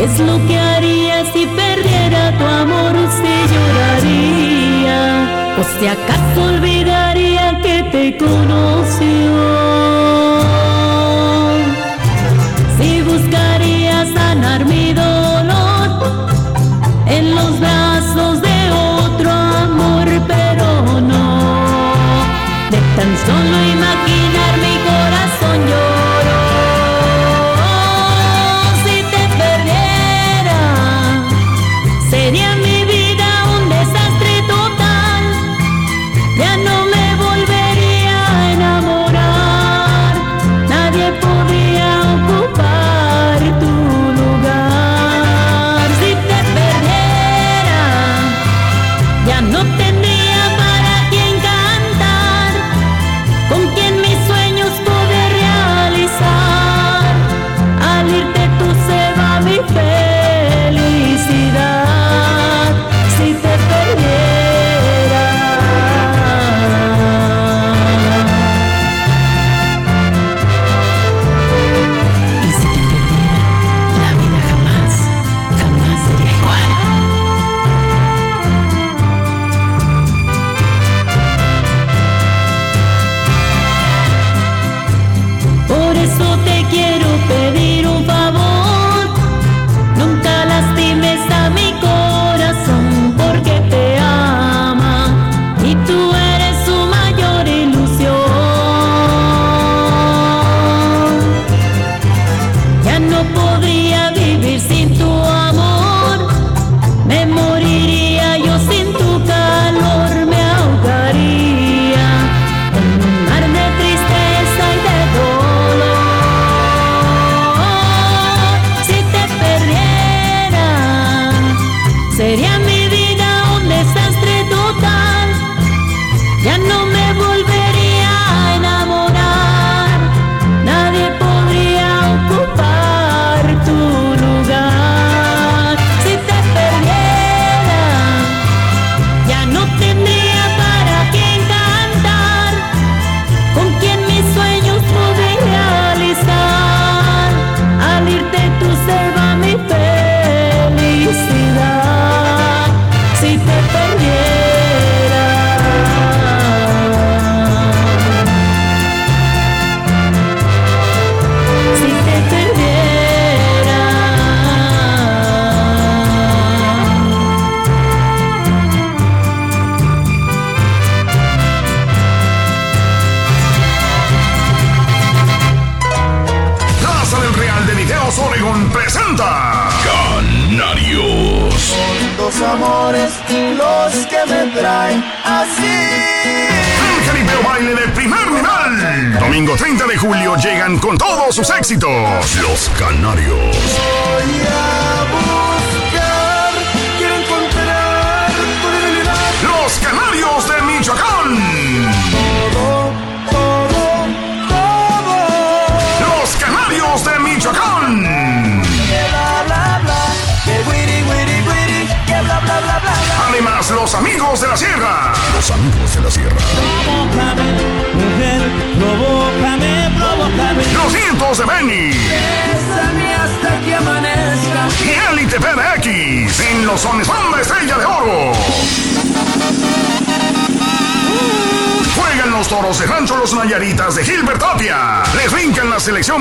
¿Qué es lo que haría si perdiera tu amor? Usted lloraría. ¿O si acaso olvidaría que te conoció?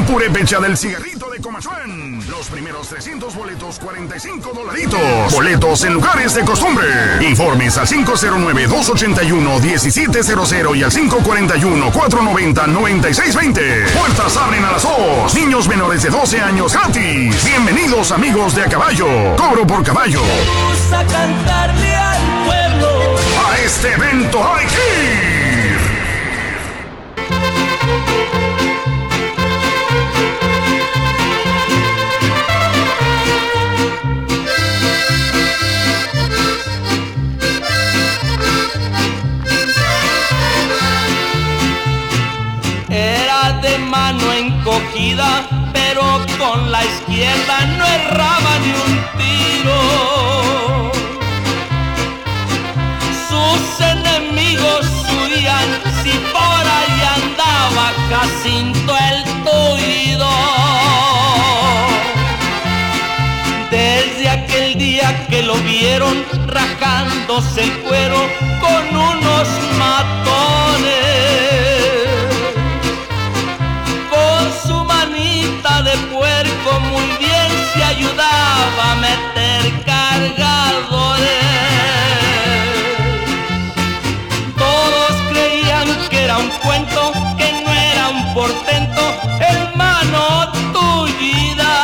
Purépecha del cigarrito de Comachuan. Los primeros 300 boletos, 45 dolaritos. Boletos en lugares de costumbre. Informes al 509-281-1700 y al 541-490-9620. Puertas abren a las 2. Niños menores de 12 años gratis. Bienvenidos amigos de a caballo. Cobro por caballo. Vamos a cantarle al pueblo. A este evento hay que pero con la izquierda no erraba ni un tiro. Sus enemigos huían si por ahí andaba Jacinto el tuido. vieron rajándose el cuero con unos matones. Cuento, que no era un portento, hermano tullida.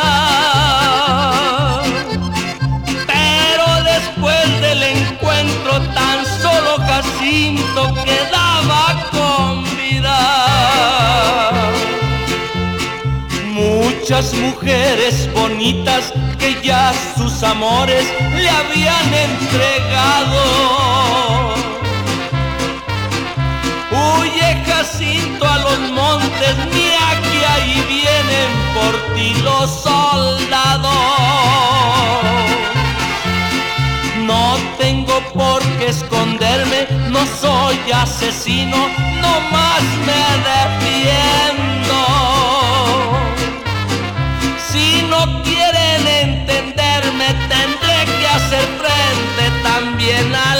Pero después del encuentro tan solo Jacinto quedaba con vida. Muchas mujeres bonitas que ya sus amores le habían entregado. Jacinto a los montes, mira que ahí vienen por ti los soldados. No tengo por qué esconderme, no soy asesino, no más me defiendo. Si no quieren entenderme, tendré que hacer frente también al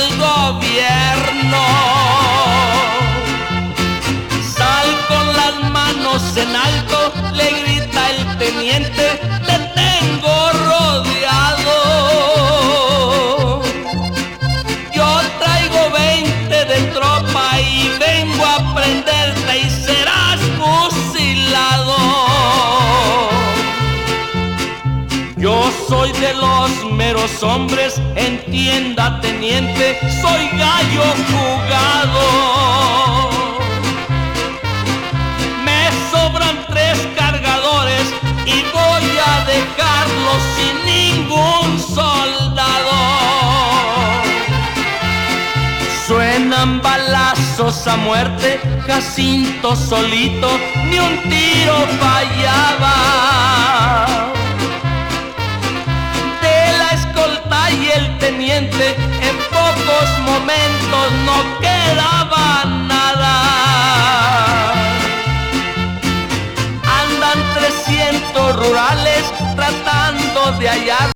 de los meros hombres, entienda teniente, soy gallo jugado. Me sobran tres cargadores y voy a dejarlos sin ningún soldado. Suenan balazos a muerte, Jacinto solito, ni un tiro fallaba. En pocos momentos no quedaba nada. Andan 300 rurales tratando de hallarlo.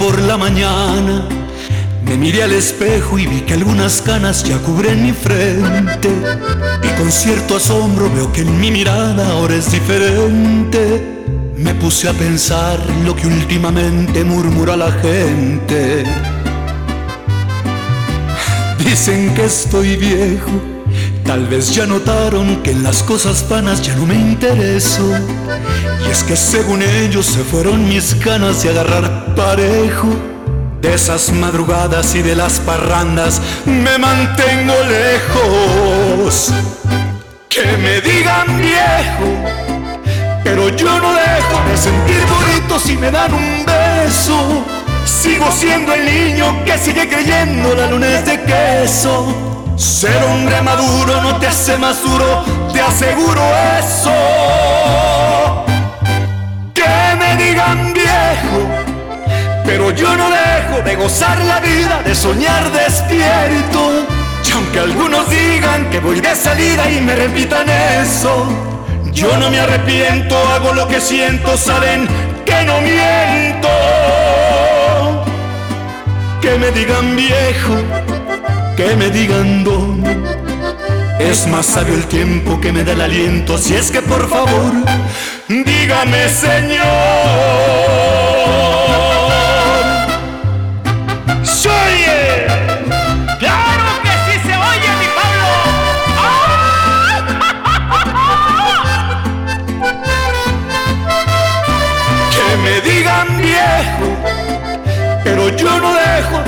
Por la mañana me miré al espejo y vi que algunas canas ya cubren mi frente. Y con cierto asombro veo que en mi mirada ahora es diferente. Me puse a pensar lo que últimamente murmura la gente. Dicen que estoy viejo, tal vez ya notaron que en las cosas vanas ya no me intereso. Y es que según ellos se fueron mis ganas de agarrar parejo. De esas madrugadas y de las parrandas me mantengo lejos. Que me digan viejo, pero yo no dejo de sentir bonito si me dan un beso. Sigo siendo el niño que sigue creyendo la luna es de queso. Ser hombre maduro no te hace más duro, te aseguro eso. Que me digan viejo, pero yo no dejo de gozar la vida, de soñar despierto. Y aunque algunos digan que voy de salida y me repitan eso, yo no me arrepiento, hago lo que siento, saben que no miento. Que me digan viejo, que me digan don. Es más sabio el tiempo que me da el aliento, si es que por favor, dígame Señor. ¡Se oye! ¡Claro que sí se oye, mi Que me digan viejo, pero yo no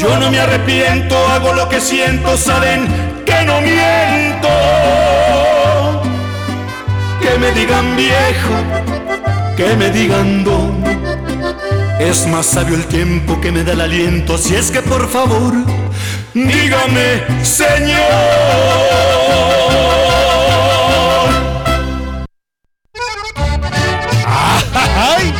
Yo no me arrepiento, hago lo que siento, saben que no miento. Que me digan viejo, que me digan don. Es más sabio el tiempo que me da el aliento, si es que por favor, dígame, Señor. ¡Ay!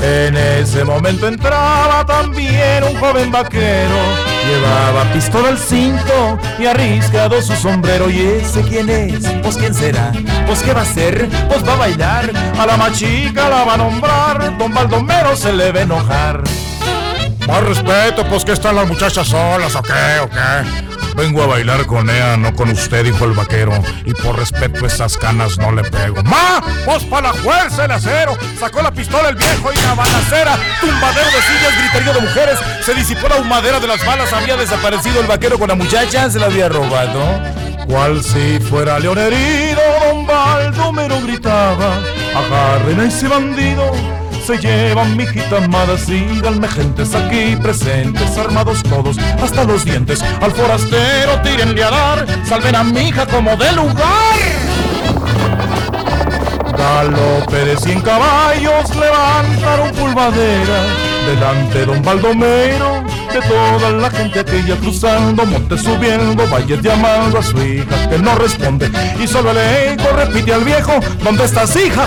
En ese momento entraba también un joven vaquero. Llevaba pistola al cinto y arriscado su sombrero. ¿Y ese quién es? Pues quién será? Pues qué va a hacer? Pues va a bailar. A la machica la va a nombrar. Don Baldomero se le va a enojar. Más respeto, pues que están las muchachas solas, ¿o qué? ¿O qué? Vengo a bailar con ella, no con usted, dijo el vaquero. Y por respeto esas canas no le pego. ¡Ma! ¡Pues para la fuerza el acero! Sacó la pistola el viejo y la balacera. Tumbadero de sillas, griterío de mujeres. Se disipó la humadera de las balas. Había desaparecido el vaquero con la muchacha, se la había robado. Cual si fuera león herido, don Baldomero gritaba. Agarren a ese bandido se llevan mi hijita amada, síganme gentes aquí presentes, armados todos hasta los dientes. Al forastero tírenle a dar, salven a mi hija como de lugar. Galope de cien caballos levantaron pulvadera delante don Baldomero de toda la gente aquella cruzando, montes subiendo, valles llamando a su hija que no responde y solo el eco repite al viejo, ¿dónde estás hija?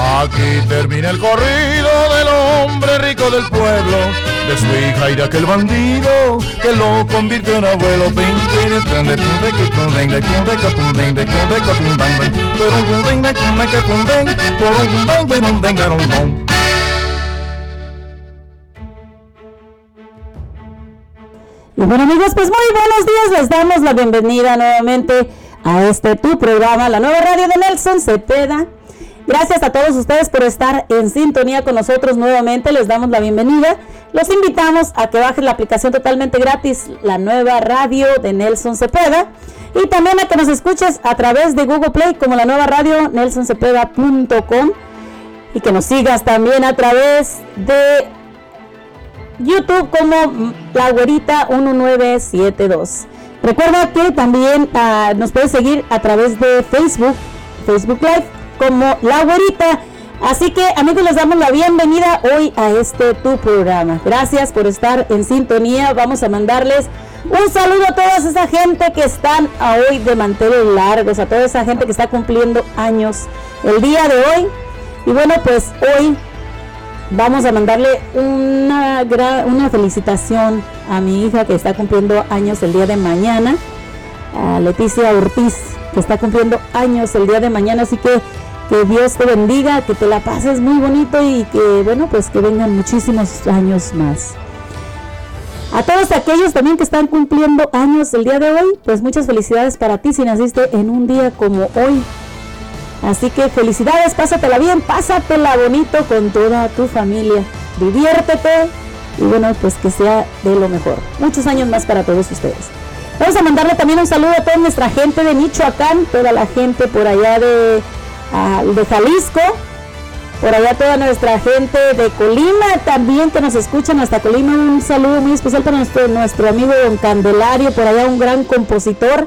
Aquí termina el corrido del hombre rico del pueblo, de su hija y de aquel bandido que lo convirtió en abuelo. Y bueno amigos, pues muy buenos días, les damos la bienvenida nuevamente a este tu programa, la nueva radio de Nelson Cepeda. Gracias a todos ustedes por estar en sintonía con nosotros nuevamente. Les damos la bienvenida. Los invitamos a que bajen la aplicación totalmente gratis, la nueva radio de Nelson Cepeda. Y también a que nos escuches a través de Google Play como la nueva radio nelsoncepeda.com. Y que nos sigas también a través de YouTube como La Güerita 1972. Recuerda que también uh, nos puedes seguir a través de Facebook, Facebook Live como La Güerita. Así que amigos, les damos la bienvenida hoy a este tu programa. Gracias por estar en sintonía. Vamos a mandarles un saludo a toda esa gente que están hoy de manteles largos, a toda esa gente que está cumpliendo años el día de hoy. Y bueno, pues hoy vamos a mandarle una, una felicitación a mi hija que está cumpliendo años el día de mañana, a Leticia Ortiz, que está cumpliendo años el día de mañana. Así que que Dios te bendiga, que te la pases muy bonito y que, bueno, pues que vengan muchísimos años más. A todos aquellos también que están cumpliendo años el día de hoy, pues muchas felicidades para ti si naciste en un día como hoy. Así que felicidades, pásatela bien, pásatela bonito con toda tu familia. Diviértete y bueno, pues que sea de lo mejor. Muchos años más para todos ustedes. Vamos a mandarle también un saludo a toda nuestra gente de Michoacán, toda la gente por allá de de Jalisco, por allá toda nuestra gente de Colima también que nos escuchan hasta Colima. Un saludo muy especial para nuestro, nuestro amigo Don Candelario, por allá un gran compositor.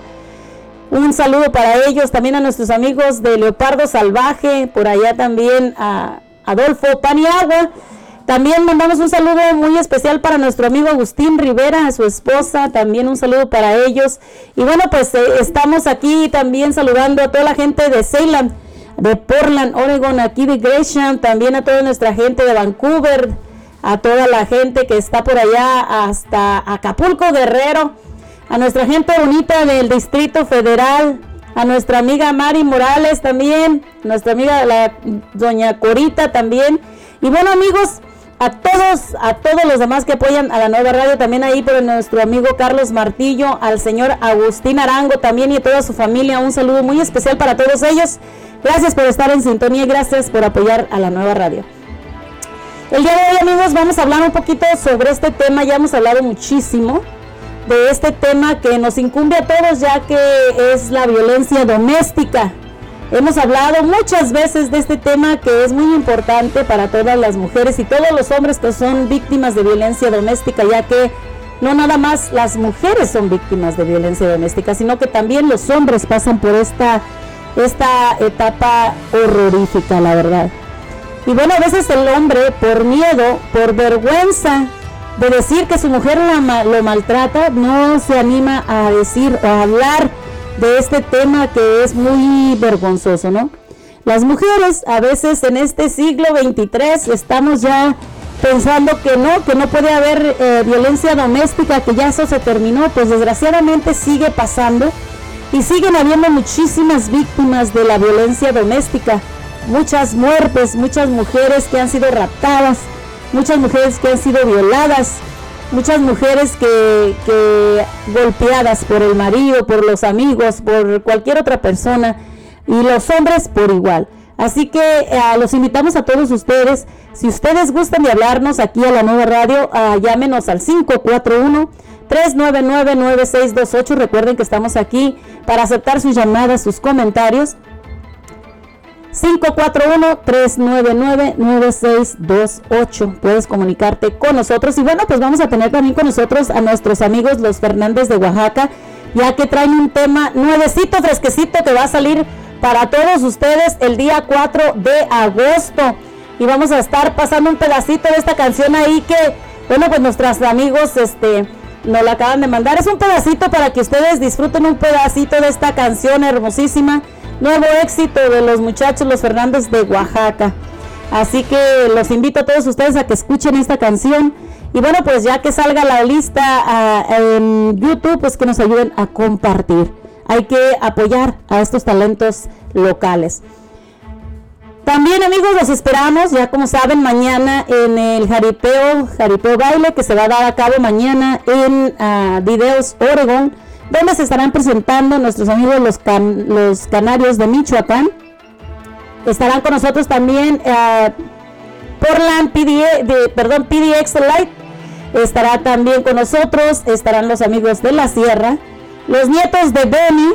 Un saludo para ellos, también a nuestros amigos de Leopardo Salvaje, por allá también a Adolfo Paniagua. También mandamos un saludo muy especial para nuestro amigo Agustín Rivera, a su esposa, también un saludo para ellos. Y bueno, pues eh, estamos aquí también saludando a toda la gente de Salem, de Portland, Oregon, aquí de Gresham, también a toda nuestra gente de Vancouver, a toda la gente que está por allá hasta Acapulco, Guerrero, a nuestra gente bonita del Distrito Federal, a nuestra amiga Mari Morales también, nuestra amiga la doña Corita también. Y bueno amigos, a todos, a todos los demás que apoyan a la nueva radio, también ahí por nuestro amigo Carlos Martillo, al señor Agustín Arango también y a toda su familia, un saludo muy especial para todos ellos. Gracias por estar en sintonía y gracias por apoyar a la nueva radio. El día de hoy amigos vamos a hablar un poquito sobre este tema, ya hemos hablado muchísimo de este tema que nos incumbe a todos ya que es la violencia doméstica. Hemos hablado muchas veces de este tema que es muy importante para todas las mujeres y todos los hombres que son víctimas de violencia doméstica, ya que no nada más las mujeres son víctimas de violencia doméstica, sino que también los hombres pasan por esta, esta etapa horrorífica, la verdad. Y bueno, a veces el hombre, por miedo, por vergüenza de decir que su mujer lo maltrata, no se anima a decir o a hablar de este tema que es muy vergonzoso, ¿no? Las mujeres a veces en este siglo 23 estamos ya pensando que no, que no puede haber eh, violencia doméstica, que ya eso se terminó, pues desgraciadamente sigue pasando y siguen habiendo muchísimas víctimas de la violencia doméstica, muchas muertes, muchas mujeres que han sido raptadas, muchas mujeres que han sido violadas, muchas mujeres que, golpeadas por el marido, por los amigos, por cualquier otra persona y los hombres por igual. Así que eh, los invitamos a todos ustedes, si ustedes gustan de hablarnos aquí a la nueva radio, uh, llámenos al 541 399-9628. Recuerden que estamos aquí para aceptar sus llamadas, sus comentarios. 541-399-9628. Puedes comunicarte con nosotros. Y bueno, pues vamos a tener también con nosotros a nuestros amigos los Fernández de Oaxaca, ya que traen un tema nuevecito, fresquecito que va a salir para todos ustedes el día 4 de agosto. Y vamos a estar pasando un pedacito de esta canción ahí que, bueno, pues nuestros amigos, este nos la acaban de mandar. Es un pedacito para que ustedes disfruten un pedacito de esta canción hermosísima nuevo éxito de los muchachos Los Fernández de Oaxaca. Así que los invito a todos ustedes a que escuchen esta canción. Y bueno, pues ya que salga la lista ah, en YouTube, pues que nos ayuden a compartir. Hay que apoyar a estos talentos locales. También amigos, los esperamos, ya como saben, mañana en el Jaripeo, Jaripeo Baile, que se va a dar a cabo mañana en uh, Videos Oregon donde se estarán presentando nuestros amigos los, los canarios de Michoacán. Estarán con nosotros también uh, Portland perdón, PDX Light. Estará también con nosotros, estarán los amigos de la Sierra, los nietos de Benny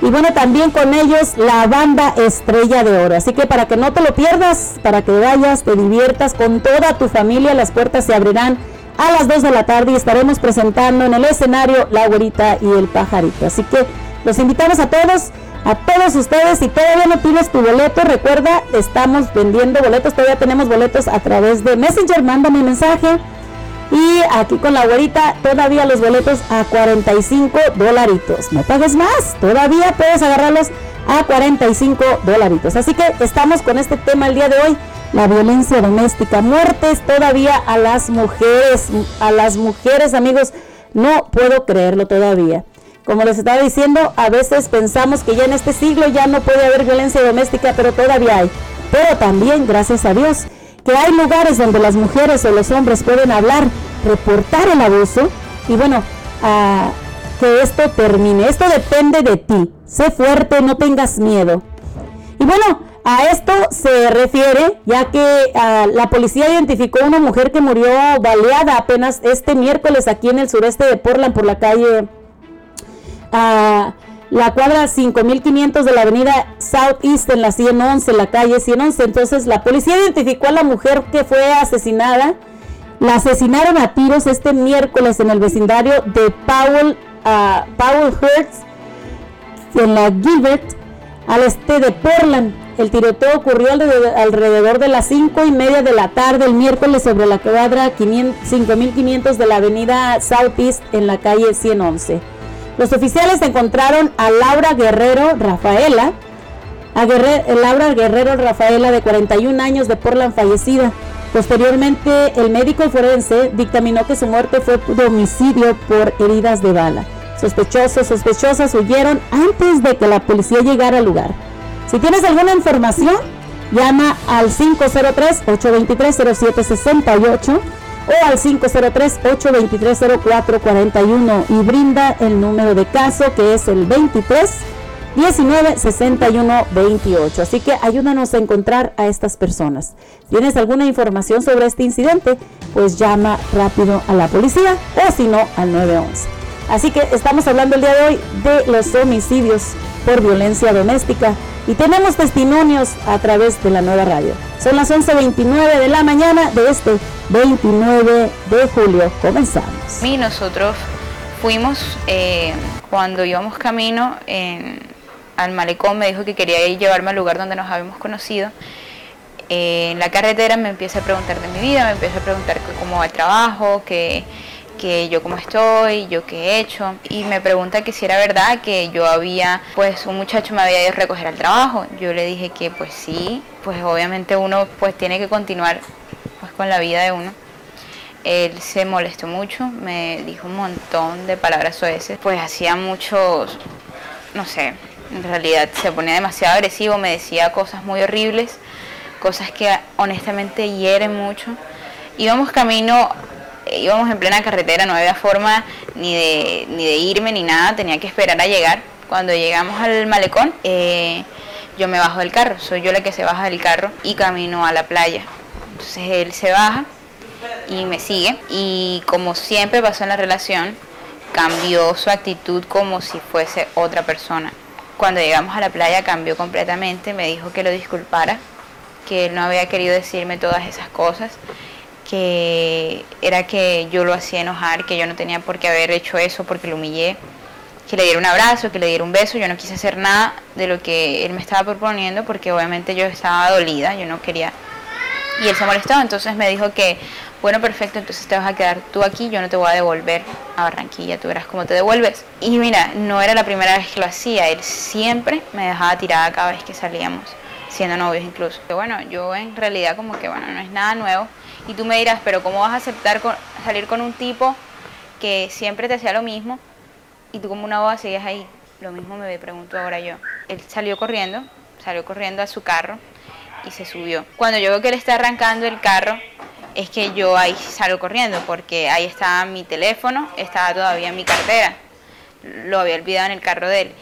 y bueno, también con ellos la banda Estrella de Oro. Así que para que no te lo pierdas, para que vayas, te diviertas con toda tu familia, las puertas se abrirán a las 2 de la tarde y estaremos presentando en el escenario La Güerita y el Pajarito. Así que los invitamos a todos, a todos ustedes. Si todavía no tienes tu boleto, recuerda, estamos vendiendo boletos, todavía tenemos boletos a través de Messenger, mándame un mensaje. Y aquí con la güerita, todavía los boletos a 45 dolaritos. No pagues más, todavía puedes agarrarlos a 45 dolaritos. Así que estamos con este tema el día de hoy la violencia doméstica, muertes todavía a las mujeres, a las mujeres amigos, no puedo creerlo todavía. Como les estaba diciendo, a veces pensamos que ya en este siglo ya no puede haber violencia doméstica, pero todavía hay. Pero también, gracias a Dios, que hay lugares donde las mujeres o los hombres pueden hablar, reportar el abuso y bueno, que esto termine. Esto depende de ti. Sé fuerte, no tengas miedo. Y bueno, a esto se refiere ya que la policía identificó a una mujer que murió baleada apenas este miércoles aquí en el sureste de Portland por la calle, la cuadra 5500 de la avenida Southeast en la 111, la calle 111. Entonces la policía identificó a la mujer que fue asesinada. La asesinaron a tiros este miércoles en el vecindario de Powell, uh, Hertz, en la Gilbert, al este de Portland. El tiroteo ocurrió alrededor de las 5 y media de la tarde el miércoles sobre la cuadra 5500 de la avenida Southeast en la calle 111. Los oficiales encontraron a Laura Guerrero Rafaela, a Laura Guerrero Rafaela de 41 años de Portland fallecida. Posteriormente, el médico forense dictaminó que su muerte fue de homicidio por heridas de bala. Sospechosos, sospechosas huyeron antes de que la policía llegara al lugar. Si tienes alguna información, llama al 503-823-0768 o al 503-823-0441 y brinda el número de caso que es el 23 19 61 28. Así que ayúdanos a encontrar a estas personas. ¿Tienes alguna información sobre este incidente? Pues llama rápido a la policía o si no al 911. Así que estamos hablando el día de hoy de los homicidios por violencia doméstica y tenemos testimonios a través de la nueva radio. Son las 11.29 de la mañana de este 29 de julio. Comenzamos. Y nosotros fuimos eh, cuando íbamos camino al malecón, me dijo que quería ir llevarme al lugar donde nos habíamos conocido. Eh, en la carretera me empieza a preguntar de mi vida, me empieza a preguntar cómo va el trabajo, que, que yo cómo estoy, yo qué he hecho. Y me pregunta que si era verdad que yo había, pues un muchacho me había ido a recoger al trabajo. Yo le dije que pues sí, pues obviamente uno pues tiene que continuar pues con la vida de uno. Él se molestó mucho, me dijo un montón de palabras sueces, pues hacía muchos, no sé, en realidad se ponía demasiado agresivo, me decía cosas muy horribles, cosas que honestamente hieren mucho. Íbamos camino, íbamos en plena carretera, no había forma ni de, ni de irme ni nada, tenía que esperar a llegar. Cuando llegamos al malecón, eh, yo me bajo del carro, soy yo la que se baja del carro y camino a la playa. Entonces él se baja y me sigue y como siempre pasó en la relación, cambió su actitud como si fuese otra persona. Cuando llegamos a la playa cambió completamente, me dijo que lo disculpara, que él no había querido decirme todas esas cosas, que era que yo lo hacía enojar, que yo no tenía por qué haber hecho eso porque lo humillé, que le diera un abrazo, que le diera un beso, yo no quise hacer nada de lo que él me estaba proponiendo porque obviamente yo estaba dolida, yo no quería... Y él se molestó, entonces me dijo que bueno, perfecto, entonces te vas a quedar tú aquí, yo no te voy a devolver a Barranquilla, tú verás cómo te devuelves. Y mira, no era la primera vez que lo hacía, él siempre me dejaba tirada cada vez que salíamos, siendo novios incluso. Bueno, yo en realidad como que bueno, no es nada nuevo. Y tú me dirás, pero ¿cómo vas a aceptar salir con un tipo que siempre te hacía lo mismo y tú como una boda sigues ahí? Lo mismo me pregunto ahora yo. Él salió corriendo, salió corriendo a su carro y se subió. Cuando yo veo que él está arrancando el carro, es que yo ahí salgo corriendo porque ahí estaba mi teléfono, estaba todavía mi cartera, lo había olvidado en el carro de él.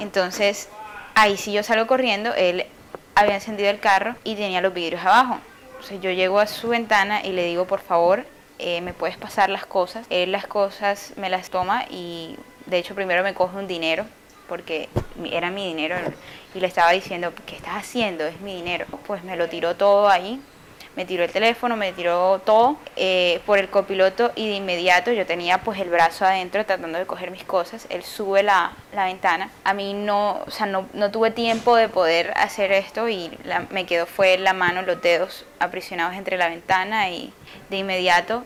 Entonces, ahí sí yo salgo corriendo, él había encendido el carro y tenía los vidrios abajo. Entonces yo llego a su ventana y le digo, por favor, eh, me puedes pasar las cosas. Él las cosas me las toma y de hecho primero me coge un dinero porque era mi dinero y le estaba diciendo, ¿qué estás haciendo? Es mi dinero. Pues me lo tiró todo ahí me tiró el teléfono, me tiró todo eh, por el copiloto y de inmediato yo tenía pues el brazo adentro tratando de coger mis cosas, él sube la, ventana, a mí no, o sea, no, tuve tiempo de poder hacer esto y me quedó fue la mano, los dedos aprisionados entre la ventana y de inmediato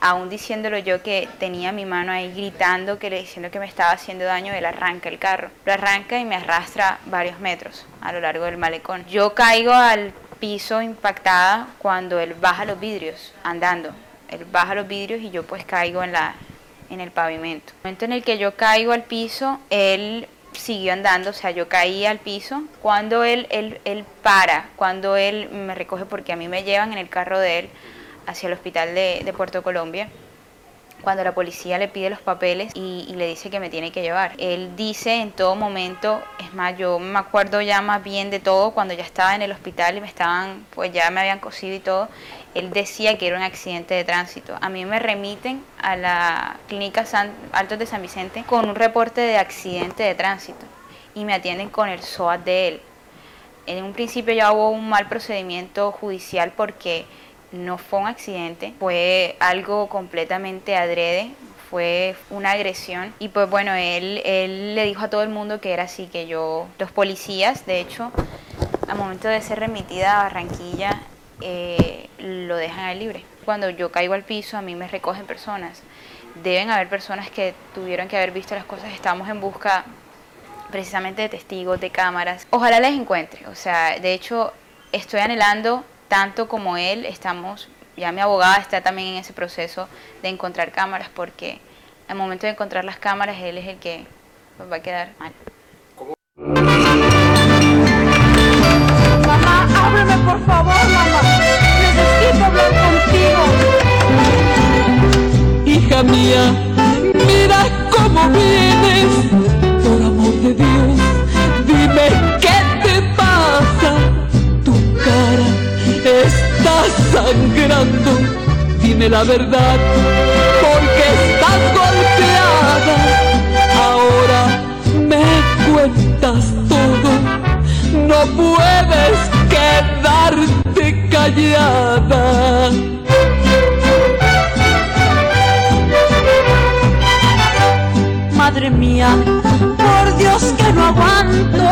aún diciéndolo yo que tenía mi mano ahí gritando, que le diciendo que me estaba haciendo daño, él arranca el carro. Lo arranca y me arrastra varios metros a lo largo del malecón. Yo caigo al piso impactada cuando él baja los vidrios andando. Él baja los vidrios y yo pues caigo en, la, en el pavimento. En el momento en el que yo caigo al piso, él siguió andando, o sea, yo caí al piso. Cuando él, él, él para, cuando él me recoge, porque a mí me llevan en el carro de él hacia el hospital de, de Puerto Colombia, cuando la policía le pide los papeles y, le dice que me tiene que llevar. Él dice en todo momento, es más, yo me acuerdo ya más bien de todo cuando ya estaba en el hospital y me estaban, pues ya me habían cosido y todo, él decía que era un accidente de tránsito. A mí me remiten a la clínica San, Altos de San Vicente con un reporte de accidente de tránsito y me atienden con el SOAT de él. En un principio ya hubo un mal procedimiento judicial porque no fue un accidente, fue algo completamente adrede, fue una agresión y pues bueno, él, él le dijo a todo el mundo que era así, que yo, los policías de hecho al momento de ser remitida a Barranquilla, eh, lo dejan libre. Cuando yo caigo al piso, a mí me recogen personas. Deben haber personas que tuvieron que haber visto las cosas. Estamos en busca precisamente de testigos, de cámaras. Ojalá les encuentre. O sea, de hecho, estoy anhelando tanto como él. Estamos, ya mi abogada está también en ese proceso de encontrar cámaras porque al momento de encontrar las cámaras, él es el que pues, va a quedar mal. Mamá, ábreme por favor, mamá. Necesito hablar contigo. Hija mía, mira cómo vienes. Sangrando. Dime la verdad, porque estás golpeada. Ahora me cuentas todo. No puedes quedarte callada. Madre mía, por Dios que no aguanto.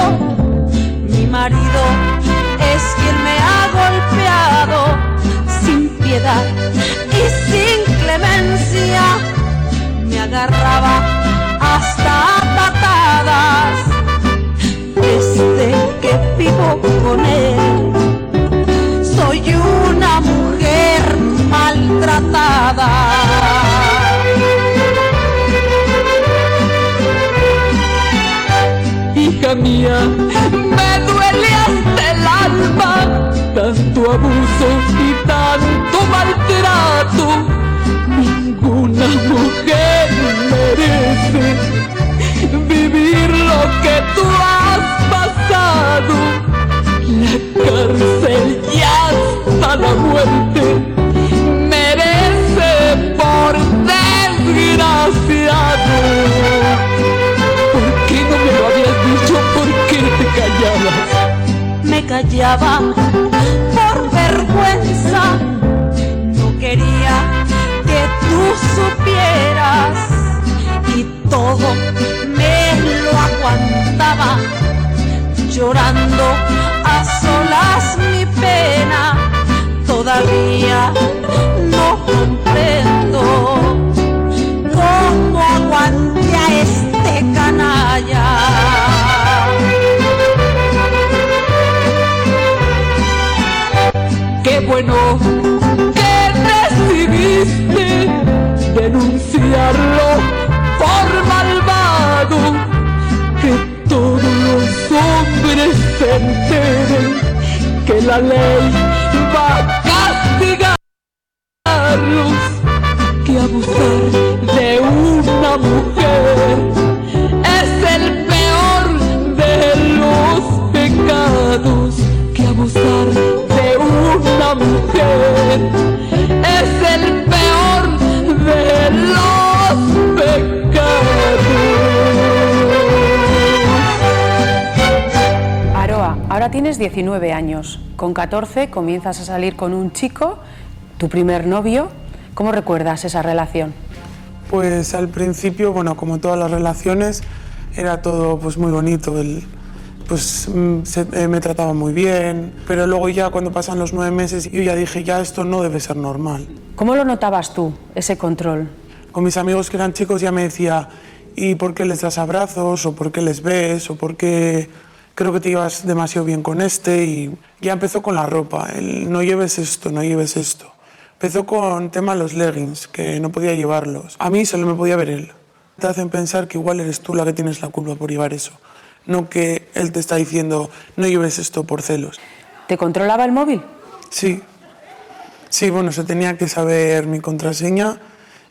Mi marido quien me ha golpeado sin piedad y sin clemencia. Me agarraba hasta patadas desde que vivo con él. Soy una mujer maltratada. Hija mía, tanto abuso y tanto maltrato. Ninguna mujer merece vivir lo que tú has pasado. La cárcel y hasta la muerte merece por desgraciado. ¿Por qué no me lo habías dicho? ¿Por qué te callabas? me callaba todo me lo aguantaba. Llorando a solas mi pena, todavía no comprendo hombres se enteren que la ley va a castigarlos. Que abusar de una mujer es el peor de los pecados. Que abusar de una mujer ahora tienes 19 años. Con 14 comienzas a salir con un chico, tu primer novio. ¿Cómo recuerdas esa relación? Pues al principio, bueno, como todas las relaciones, era todo pues muy bonito. Él, pues mm, se- eh, me trataba muy bien, pero luego ya cuando pasan los nueve meses yo ya dije, ya esto no debe ser normal. ¿Cómo lo notabas tú, ese control? Con mis amigos que eran chicos ya me decía, ¿y por qué les das abrazos? ¿O por qué les ves? ¿O por qué creo que te llevas demasiado bien con este? Y ya empezó con la ropa, el no lleves esto, no lleves esto. Empezó con tema los leggings, que no podía llevarlos. A mí solo me podía ver él. Te hacen pensar que igual eres tú la que tienes la culpa por llevar eso. No que él te está diciendo, no lleves esto por celos. ¿Te controlaba el móvil? Sí. Sí, bueno, se tenía que saber mi contraseña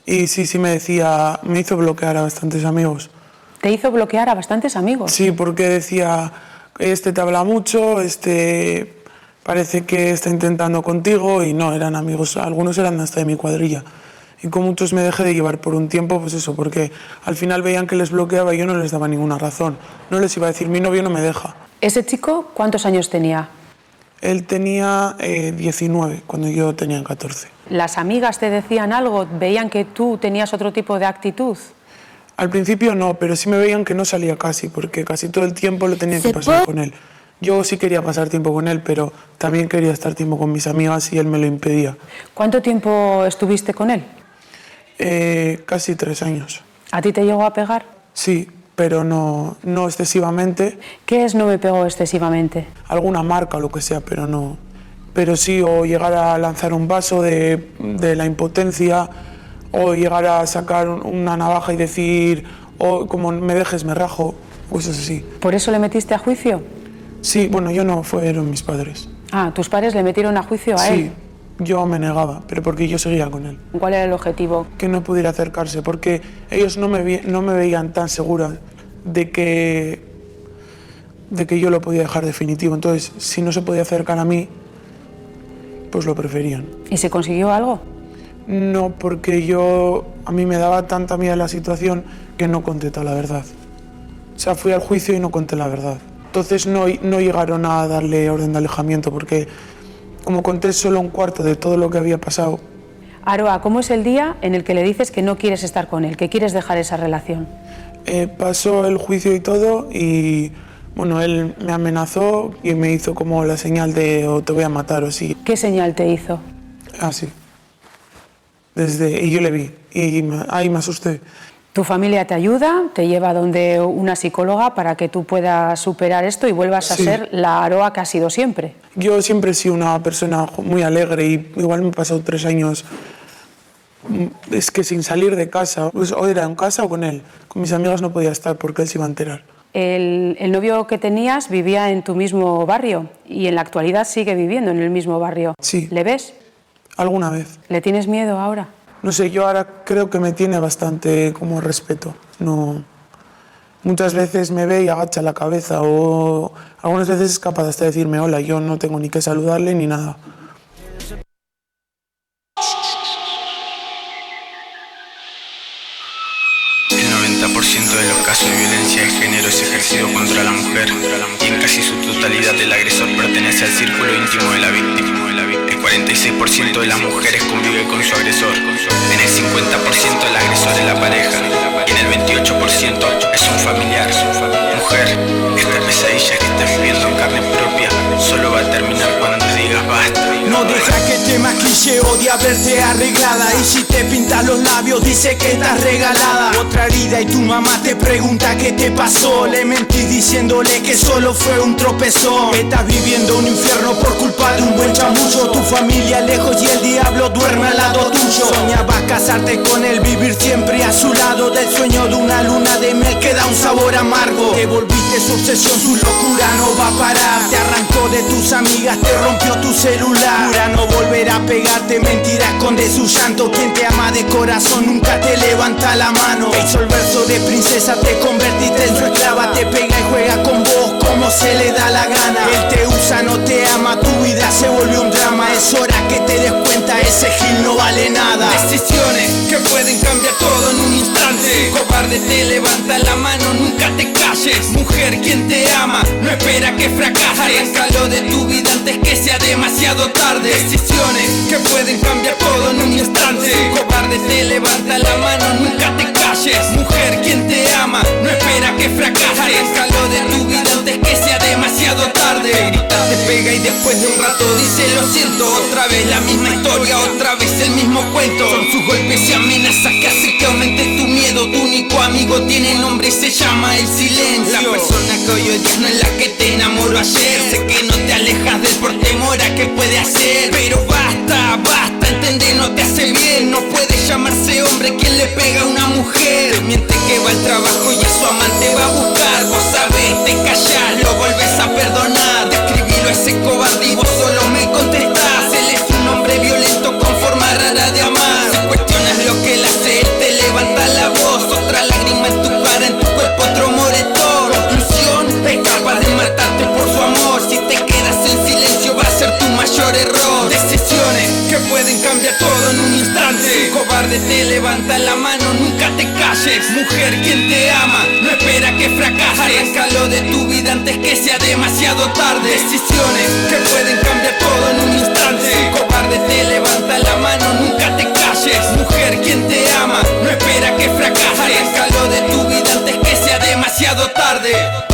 y sí, sí me decía, me hizo bloquear a bastantes amigos. ¿Te hizo bloquear a bastantes amigos? Sí, porque decía, este te habla mucho, este parece que está intentando contigo y no, eran amigos, algunos eran hasta de mi cuadrilla. Y con muchos me dejé de llevar por un tiempo, pues eso, porque al final veían que les bloqueaba y yo no les daba ninguna razón. No les iba a decir, mi novio no me deja. ¿Ese chico cuántos años tenía? Él tenía eh, 19 cuando yo tenía 14. ¿Las amigas te decían algo? ¿Veían que tú tenías otro tipo de actitud? Al principio no, pero sí me veían que no salía casi, porque casi todo el tiempo lo tenía que pasar con él. Yo sí quería pasar tiempo con él, pero también quería estar tiempo con mis amigas y él me lo impedía. ¿Cuánto tiempo estuviste con él? Eh, casi tres años. ¿A ti te llegó a pegar? Sí, pero no, no excesivamente. ¿Qué es no me pegó excesivamente? Alguna marca o lo que sea, pero no. Pero sí, o llegar a lanzar un vaso de, de la impotencia, o llegar a sacar una navaja y decir, o como me dejes me rajo, cosas así. ¿Por eso le metiste a juicio? Sí, bueno, yo no, fueron mis padres. Ah, tus padres le metieron a juicio a sí, él. yo me negaba, pero porque yo seguía con él. ¿Cuál era el objetivo? Que no pudiera acercarse, porque ellos no me, no me veían tan segura de que, de que yo lo podía dejar definitivo. Entonces, si no se podía acercar a mí, pues lo preferían. ¿Y se consiguió algo? No, porque yo, a mí me daba tanta miedo la situación que no conté toda la verdad. O sea, fui al juicio y no conté la verdad. Entonces no, no llegaron a darle orden de alejamiento porque como conté solo un cuarto de todo lo que había pasado, Aroa, ¿cómo es el día en el que le dices que no quieres estar con él, que quieres dejar esa relación? eh, pasó el juicio y todo y bueno, él me amenazó y me hizo como la señal de o te voy a matar o sí, ¿Qué señal te hizo? así. Desde, y yo le vi y ahí me asusté. Tu familia te ayuda, te lleva donde una psicóloga para que tú puedas superar esto y vuelvas a Sí. ser la Aroa que has sido siempre. Yo siempre he sido una persona muy alegre y igual me he pasado tres años mm, es que sin salir de casa, pues, o era en casa o con él. Con mis amigas no podía estar porque él se iba a enterar. El, el novio que tenías vivía en tu mismo barrio y en la actualidad sigue viviendo en el mismo barrio. Sí. ¿Le ves? ¿Alguna vez? ¿Le tienes miedo ahora? No sé, yo ahora creo que me tiene bastante como respeto. No, muchas veces me ve y agacha la cabeza o algunas veces es capaz hasta de decirme hola, yo no tengo ni que saludarle ni nada. El 90% de los casos de violencia de género es ejercido contra la mujer casi su totalidad el agresor pertenece al círculo íntimo de la víctima. El 46% de las mujeres convive con su agresor, en el 50% el agresor es la pareja y en el 28% es un familiar. Mujer, esta pesadilla que estás viviendo en carne propia solo va a terminar cuando te digas basta. No deja que te maquille, odia verte arreglada. Y si te pintas los labios dice que estás regalada. Otra herida y tu mamá te pregunta qué te pasó. Le mentís diciéndole que solo fue un tropezón. Estás viviendo un infierno por culpa de un buen chamullo. Tu familia lejos y el diablo duerme al lado tuyo. Soñabas casarte con él, vivir siempre a su lado. Del sueño de una luna de miel que da un sabor amargo. Te volviste su obsesión, su locura no va a parar. Te arrancó de tus amigas, te rompió tu celular No volver a pegarte, mentira esconde su llanto. Quien te ama de corazón nunca te levanta la mano. Hizo el verso de princesa, te convertiste en su esclava. Te pega y juega con vos como se le da la gana. Él te usa, no te ama, tu vida se volvió un drama. Es hora que te des ese gil no vale nada. Decisiones que pueden cambiar todo en un instante. Cobarde te levanta la mano, nunca te calles. Mujer, quien te ama, no espera que fracases. Arráncalo de tu vida antes que sea demasiado tarde. Decisiones que pueden cambiar todo en un instante. Cobarde te levanta la mano, nunca te calles. Mujer, quien te ama, no espera que fracases. Arráncalo de tu vida antes que sea demasiado tarde Grita, te pega y después de un rato dice lo siento Otra vez la misma historia, otra vez el mismo cuento Son sus golpes y amenazas que hacen que aumente tu miedo. Tu único amigo tiene nombre y se llama el silencio. La persona que hoy odias no es la que te enamoró ayer. Sé que no te alejas del por temor a que puede hacer Pero basta, basta, entender no te hace bien. No puede llamarse hombre quien le pega a una mujer. Te miente que va al trabajo y a su amante va a buscar. Vos sabés, te callás, lo volves a perdonar. Describilo a ese cobarde vos solo me contestás. Él es un hombre violento con forma rara de amar todo en un instante. Cobarde te levanta la mano, nunca te calles. Mujer, quien te ama, no espera que fracases. Arráncalo de tu vida antes que sea demasiado tarde. Decisiones que pueden cambiar todo en un instante. Cobarde te levanta la mano, nunca te calles. Mujer, quien te ama, no espera que fracases. Arráncalo de tu vida antes que sea demasiado tarde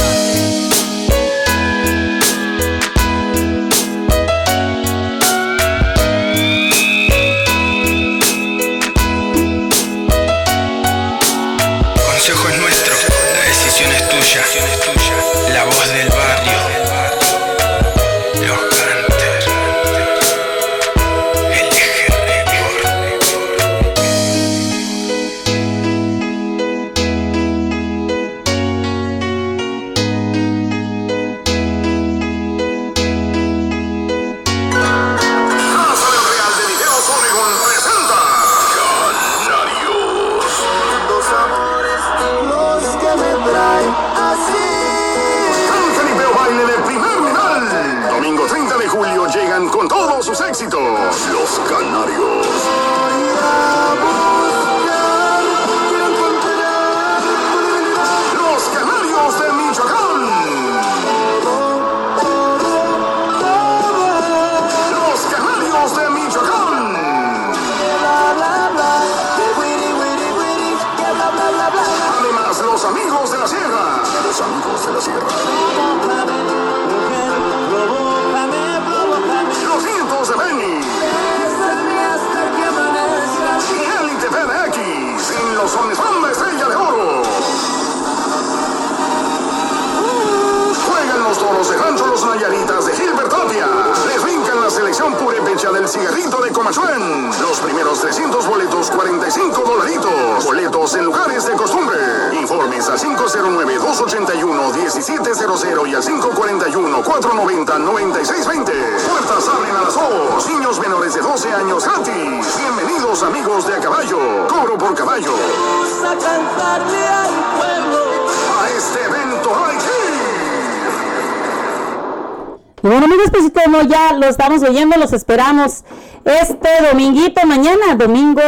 estamos oyendo, los esperamos este dominguito mañana, domingo,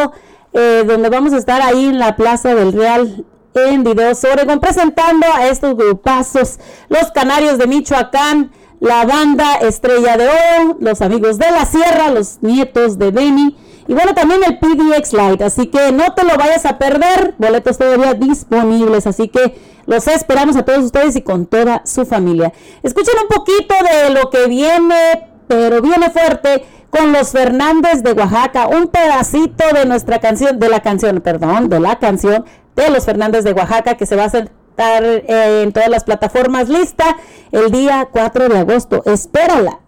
eh, donde vamos a estar ahí en la Plaza del Real en Videos Oregon, presentando a estos grupazos, los Canarios de Michoacán, la banda Estrella de Oro, los amigos de la Sierra, los nietos de Benny. Y bueno, también el PDX Light, así que no te lo vayas a perder, boletos todavía disponibles, así que los esperamos a todos ustedes y con toda su familia. Escuchen un poquito de lo que viene, pero viene fuerte con los Fernández de Oaxaca, un pedacito de nuestra canción, de la canción, perdón, de la canción de los Fernández de Oaxaca que se va a estar eh, en todas las plataformas lista el día 4 de agosto. Espérala.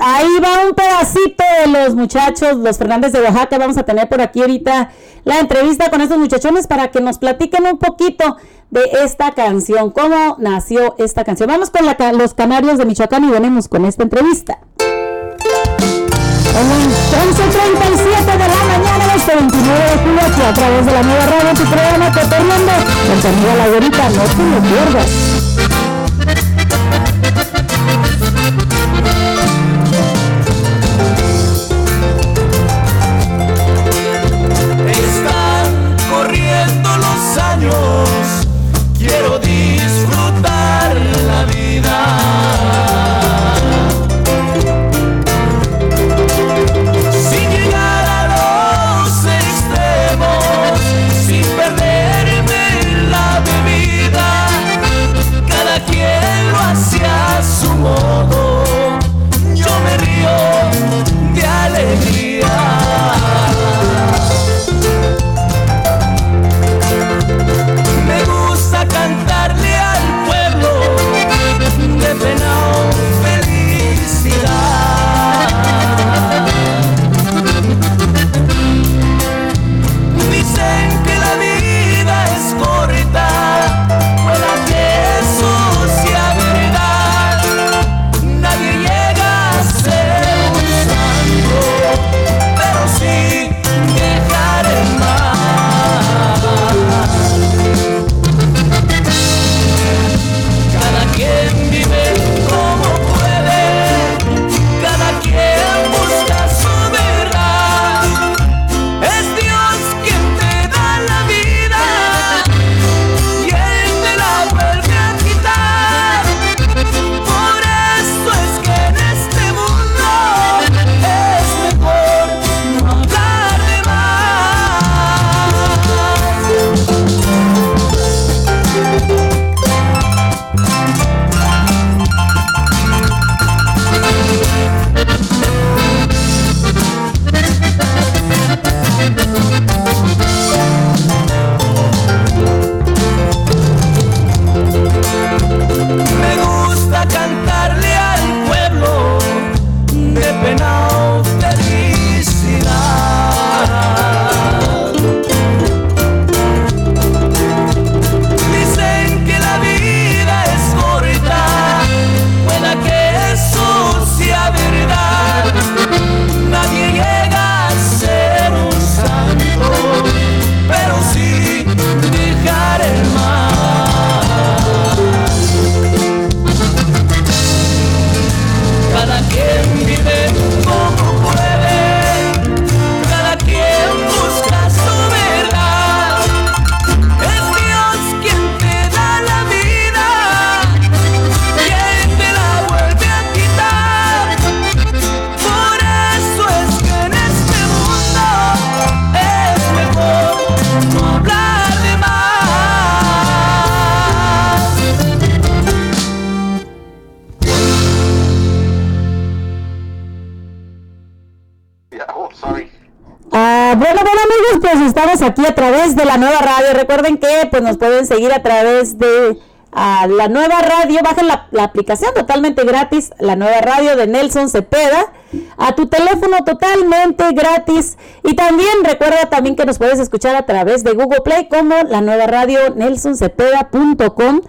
Ahí va un pedacito de los muchachos, los Fernández de Oaxaca. Vamos a tener por aquí ahorita la entrevista con estos muchachones para que nos platiquen un poquito de esta canción, cómo nació esta canción. Vamos con los Canarios de Michoacán y venimos con esta entrevista. En las 11.37 de la mañana, este 29 de julio, aquí a través de la nueva radio, tu programa Cotorreando, con tu La no te lo pierdas. Años, quiero aquí a través de la nueva radio. Recuerden que pues nos pueden seguir a través de ah, la nueva radio. Bajen la, la aplicación totalmente gratis, la nueva radio de Nelson Cepeda, a tu teléfono totalmente gratis. Y también recuerda también que nos puedes escuchar a través de Google Play como la nueva radio nelsoncepeda.com.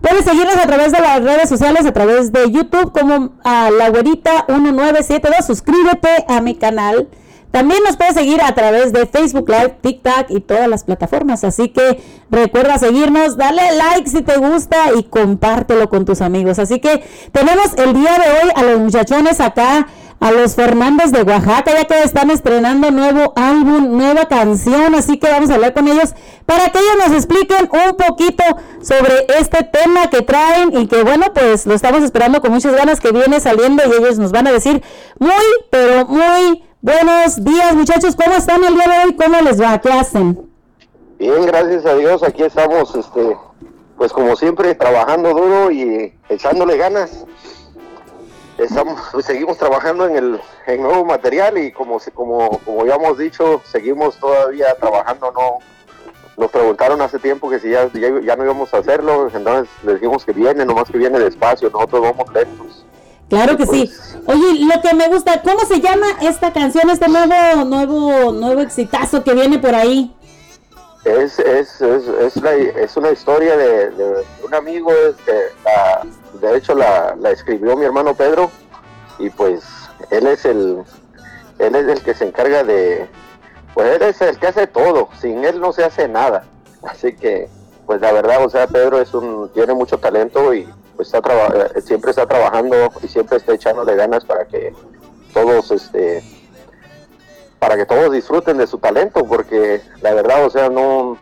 Puedes seguirnos a través de las redes sociales, a través de YouTube como a la güerita 1972. Suscríbete a mi canal. También nos puedes seguir a través de Facebook Live, TikTok y todas las plataformas. Así que recuerda seguirnos, dale like si te gusta y compártelo con tus amigos. Así que tenemos el día de hoy a los muchachones acá, a los Fernández de Oaxaca, ya que están estrenando nuevo álbum, nueva canción. Así que vamos a hablar con ellos para que ellos nos expliquen un poquito sobre este tema que traen y que bueno, pues lo estamos esperando con muchas ganas que viene saliendo y ellos nos van a decir muy, pero muy Buenos días muchachos, ¿cómo están el día de hoy? ¿Cómo les va? ¿Qué hacen? Bien, gracias a Dios, aquí estamos, este, pues como siempre, trabajando duro y echándole ganas. Estamos, pues, seguimos trabajando en el en nuevo material y como, como, como ya hemos dicho, seguimos todavía trabajando, no, nos preguntaron hace tiempo que si ya, ya, no íbamos a hacerlo, entonces les dijimos que viene, nomás que viene despacio, nosotros vamos lentos. Claro que sí. Oye, lo que me gusta, ¿cómo se llama esta canción, este nuevo, nuevo, nuevo exitazo que viene por ahí? Es, es, es, es, la- es una historia de, de un amigo, que la- de hecho la, la escribió mi hermano Pedro y pues él es el él es el que se encarga de pues él es el que hace todo, sin él no se hace nada. Así que pues la verdad, o sea, Pedro es un tiene mucho talento y pues está eh, siempre está trabajando y siempre está echándole ganas para que todos este para que todos disfruten de su talento porque la verdad o sea no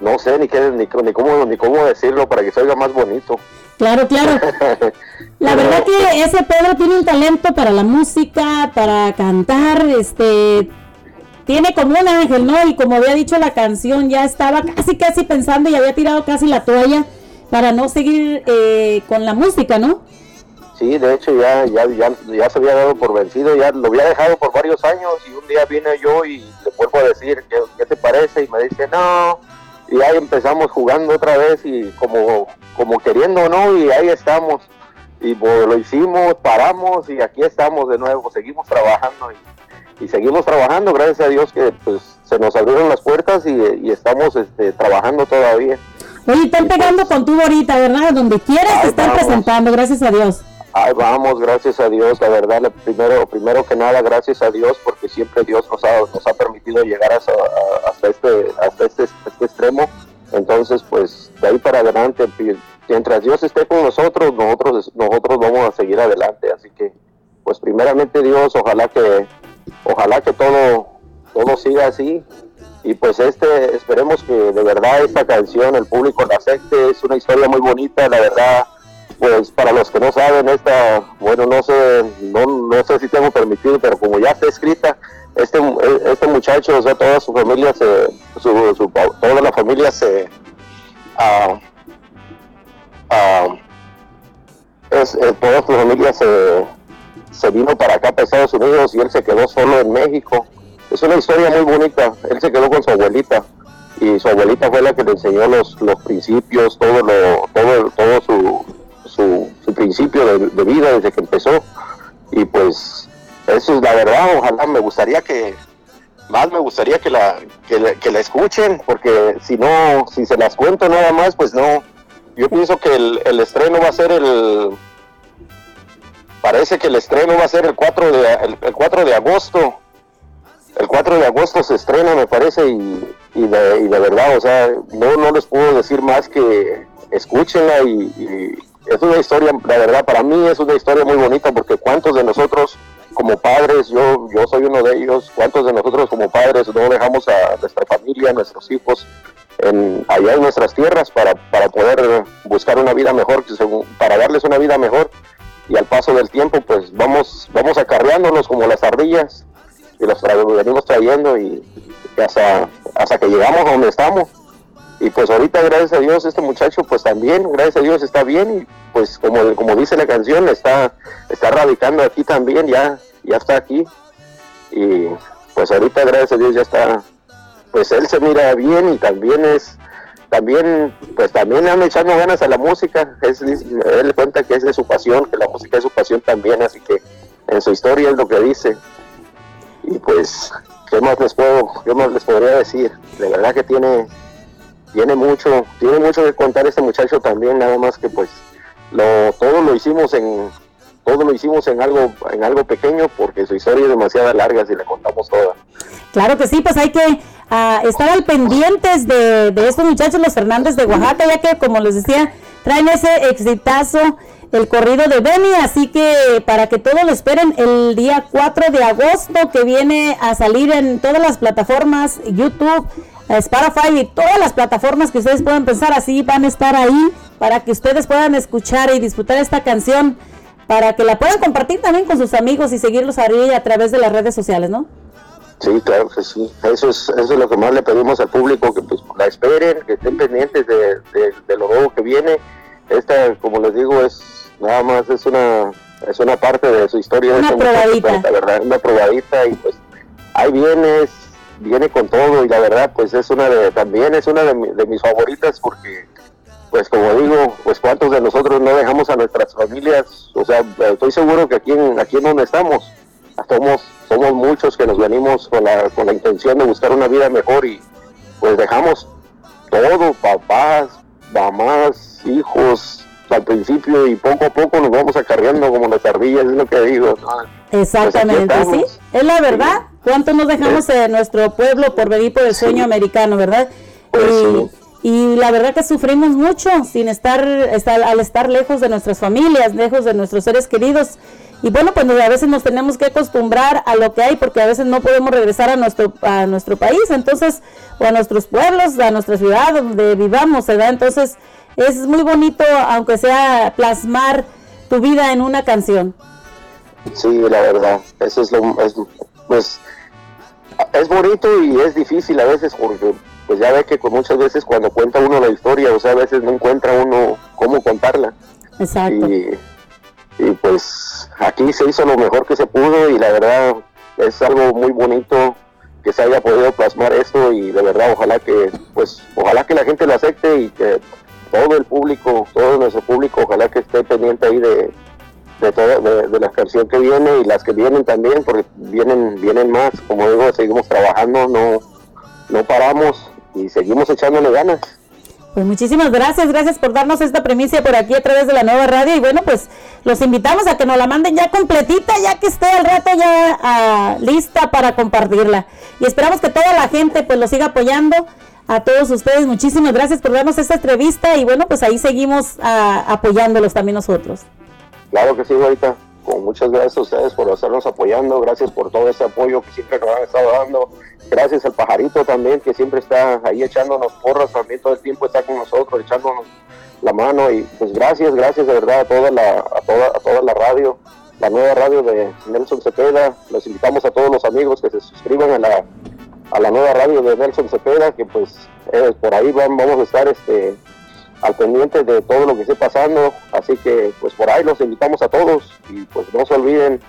no sé ni qué ni, ni cómo ni cómo decirlo para que se oiga más bonito Claro, claro. La verdad que ese Pedro tiene un talento para la música, para cantar, este tiene como un ángel, ¿no? Y como había dicho la canción, ya estaba casi casi pensando y había tirado casi la toalla para no seguir eh, con la música, ¿no? sí de hecho ya, ya ya se había dado por vencido ya lo había dejado por varios años y un día vine yo y le vuelvo a decir ¿qué, qué te parece? y me dice no y ahí empezamos jugando otra vez y como como queriendo no y ahí estamos. Y pues, lo hicimos paramos y aquí estamos de nuevo seguimos trabajando y, y seguimos trabajando. Gracias a Dios que pues se nos abrieron las puertas y, y estamos este, trabajando todavía Oye, están pegando con tu ahorita, ¿verdad? Donde quieras están vamos. presentando, gracias a Dios. Ahí vamos, gracias a Dios, la verdad, primero, primero que nada, gracias a Dios, porque siempre Dios nos ha, nos ha permitido llegar hasta, este, hasta este, este extremo. Entonces, pues, de ahí para adelante, mientras Dios esté con nosotros, nosotros, nosotros vamos a seguir adelante. Así que, pues, primeramente Dios, ojalá que, ojalá que todo, todo siga así. Y pues este, esperemos que de verdad esta canción el público la acepte, es una historia muy bonita, la verdad, pues para los que no saben, esta, bueno, no sé, no, no sé si tengo permitido, pero como ya está escrita, este, este muchacho, o sea, toda su familia se, su, su- toda la familia se, ah, ah, es, eh, toda su familia se, se vino para acá, para Estados Unidos, y él se quedó solo en México. Es una historia muy bonita, él se quedó con su abuelita, y su abuelita fue la que le enseñó los, los principios, todo lo, todo, todo su, su, su principio de, vida desde que empezó. Y pues eso es la verdad, ojalá me gustaría que, más me gustaría que la, que que la escuchen, porque si no, si se las cuento nada más, pues no. Yo pienso que el, el estreno va a ser el, parece que el estreno va a ser el 4 de, el, el 4 de agosto. El 4 de agosto se estrena, me parece, y, de, y de verdad, o sea, no, no les puedo decir más que escúchenla y, es una historia, la verdad, para mí es una historia muy bonita porque cuántos de nosotros como padres, yo, yo soy uno de ellos, cuántos de nosotros como padres no dejamos a nuestra familia, a nuestros hijos en, allá en nuestras tierras para, para poder buscar una vida mejor, para darles una vida mejor. Y al paso del tiempo pues vamos, vamos acarreándolos como las ardillas y los venimos trayendo y, hasta, hasta que llegamos a donde estamos. Y pues ahorita, gracias a Dios, este muchacho pues también, gracias a Dios está bien y pues como, como dice la canción, está, está radicando aquí también, ya, ya está aquí. y pues ahorita gracias a Dios ya está, pues él se mira bien y también es, también, pues también han echado ganas a la música, es, él cuenta que es de su pasión, que la música es su pasión también, así que en su historia es lo que dice. Y pues, ¿qué más les puedo, qué más les podría decir? De verdad que tiene, tiene mucho, tiene mucho que contar este muchacho también, nada más que pues lo, todo lo hicimos en, todo lo hicimos en algo, en algo pequeño porque su historia es demasiado larga si la contamos toda. Claro que sí, pues hay que ah, estar al pendientes de, de estos muchachos, los Fernández de Oaxaca, ya que como les decía, traen ese exitazo el corrido de Beni, así que para que todos lo esperen el día 4 de agosto que viene a salir en todas las plataformas, YouTube, Spotify y todas las plataformas que ustedes puedan pensar, así van a estar ahí para que ustedes puedan escuchar y disfrutar esta canción, para que la puedan compartir también con sus amigos y seguirlos ahí a través de las redes sociales, ¿no? Sí, claro que sí. Eso es, eso es lo que más le pedimos al público, que pues la esperen, que estén pendientes de lo nuevo que viene. Esta, como les digo, es nada más es una es una parte de su historia una probadita. la verdad una probadita y pues ahí viene viene con todo y la verdad pues es una de también es una de, mi, de, mis favoritas porque pues como digo pues cuántos de nosotros no dejamos a nuestras familias o sea estoy seguro que aquí en aquí en donde estamos somos somos muchos que nos venimos con la con la intención de buscar una vida mejor y pues dejamos todo papás mamás hijos al principio y poco a poco nos vamos acarreando como las ardillas, es lo que digo. ¿no? Exactamente, pues sí, es la verdad. Sí. ¿Cuánto nos dejamos de nuestro pueblo por venir por el sueño sí. americano, verdad? Pues y, y, la verdad que sufrimos mucho sin estar, estar, al estar lejos de nuestras familias, lejos de nuestros seres queridos. Y bueno, pues a veces nos tenemos que acostumbrar a lo que hay porque a veces no podemos regresar a nuestro, a nuestro país, entonces, o a nuestros pueblos, a nuestra ciudad donde vivamos, ¿verdad? Entonces, es muy bonito, aunque sea plasmar tu vida en una canción. Sí, la verdad, eso es lo, es, pues, es bonito y es difícil a veces porque, pues ya ve que muchas veces cuando cuenta uno la historia, o sea, a veces no encuentra uno cómo contarla. Exacto. Y, y pues aquí se hizo lo mejor que se pudo y la verdad es algo muy bonito que se haya podido plasmar esto y de verdad ojalá que, pues, ojalá que la gente lo acepte y que todo el público, todo nuestro público, ojalá que esté pendiente ahí de, de, todo, de, de, la canción que viene y las que vienen también, porque vienen, vienen más, como digo, seguimos trabajando, no, no paramos y seguimos echándole ganas. Pues muchísimas gracias, gracias por darnos esta premisa por aquí a través de la nueva radio y bueno, pues los invitamos a que nos la manden ya completita, ya que esté al rato ya uh, lista para compartirla. Y esperamos que toda la gente pues lo siga apoyando a todos ustedes. Muchísimas gracias por darnos esta entrevista y bueno, pues ahí seguimos uh, apoyándolos también nosotros. Claro que sí, ahorita. Con muchas gracias a ustedes por estarnos apoyando, gracias por todo ese apoyo que siempre nos han estado dando, gracias al pajarito también que siempre está ahí echándonos porras, también todo el tiempo está con nosotros, echándonos la mano y pues gracias, gracias de verdad a toda la, a toda, a toda la radio, la nueva radio de Nelson Cepeda, los invitamos a todos los amigos que se suscriban a la, a la nueva radio de Nelson Cepeda, que pues eh, por ahí van, vamos a estar este al pendiente de todo lo que esté pasando, así que pues por ahí los invitamos a todos y pues no se olviden,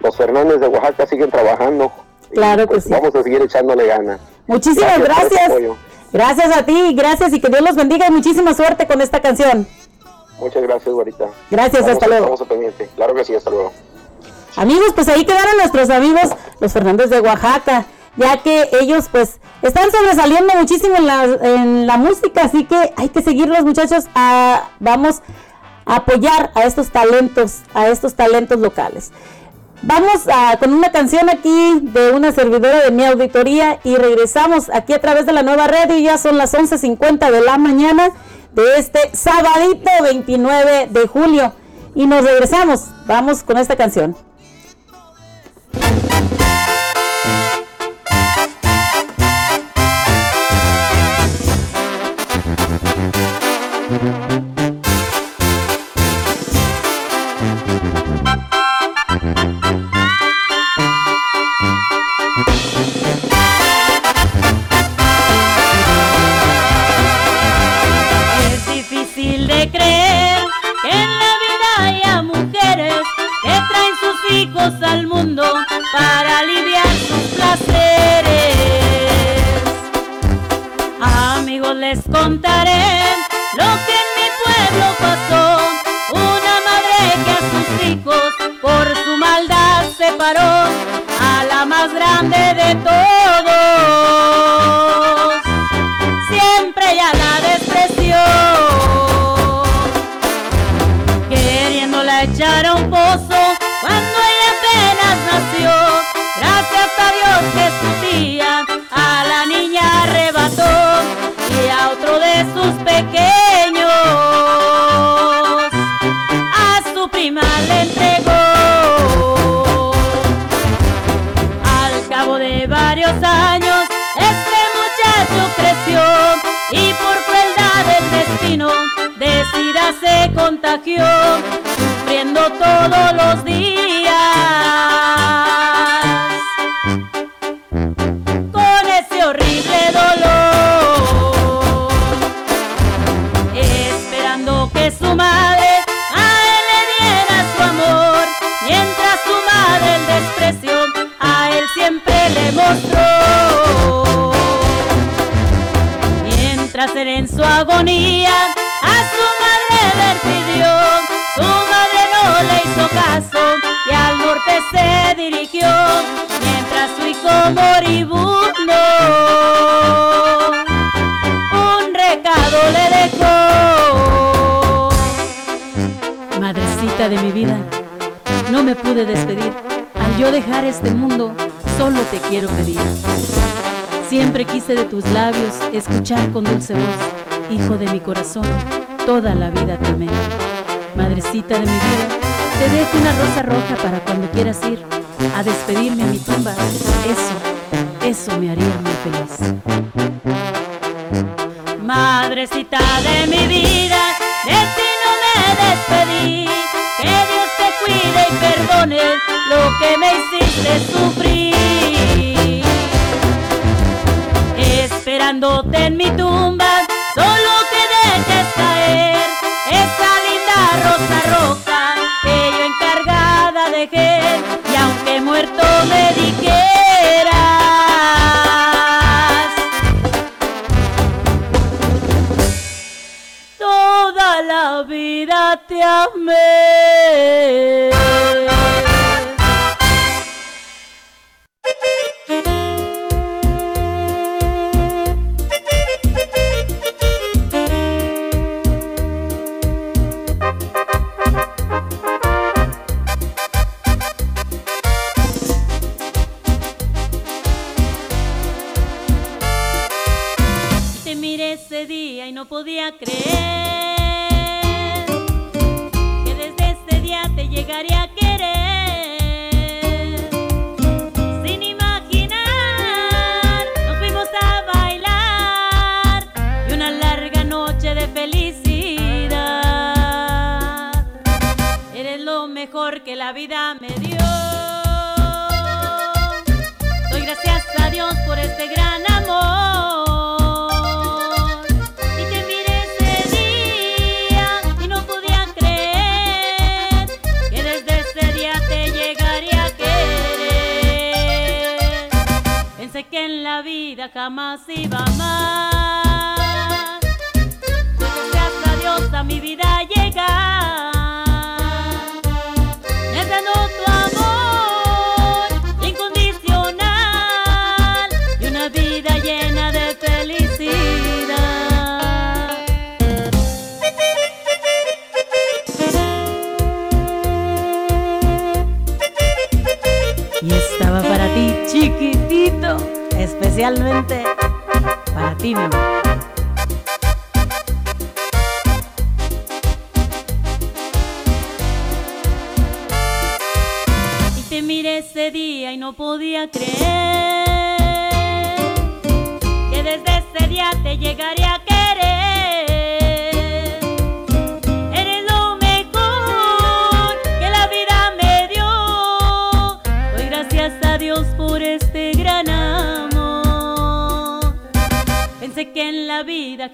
los Fernández de Oaxaca siguen trabajando. Claro y, pues, que sí. Vamos a seguir echándole ganas. Muchísimas gracias. Gracias, gracias a ti, gracias y que Dios los bendiga y muchísima suerte con esta canción. Muchas gracias, Guarita. Gracias, vamos, hasta luego. Estamos pendiente. Claro que sí, hasta luego. Amigos, pues ahí quedaron nuestros amigos, los Fernández de Oaxaca ya que ellos pues están sobresaliendo muchísimo en la, en la música, así que hay que seguirlos muchachos, vamos a apoyar a estos talentos, a estos talentos locales. Vamos con una canción aquí de una servidora de mi auditoría y regresamos aquí a través de la nueva radio, ya son las 11.50 de la mañana de este sabadito 29 de julio y nos regresamos, vamos con esta canción. Al mundo para aliviar sus placeres. Amigos, les contaré lo que en mi pueblo pasó. Una madre que a sus hijos por su maldad separó a la más grande de todos. Todos los días. Con ese horrible dolor, esperando que su madre a él le diera su amor, mientras su madre el desprecio a él siempre le mostró. Mientras él en su agonía pude despedir. Al yo dejar este mundo, solo te quiero pedir. Siempre quise de tus labios escuchar con dulce voz, hijo de mi corazón, toda la vida te amé. Madrecita de mi vida, te dejo una rosa roja para cuando quieras ir a despedirme a mi tumba. Eso, eso me haría muy feliz. Madrecita de mi vida, de ti no me despedí. Lo que me hiciste sufrir. Esperándote en mi tumba, especialmente para ti, mi amor. Y te miré ese día y no podía creer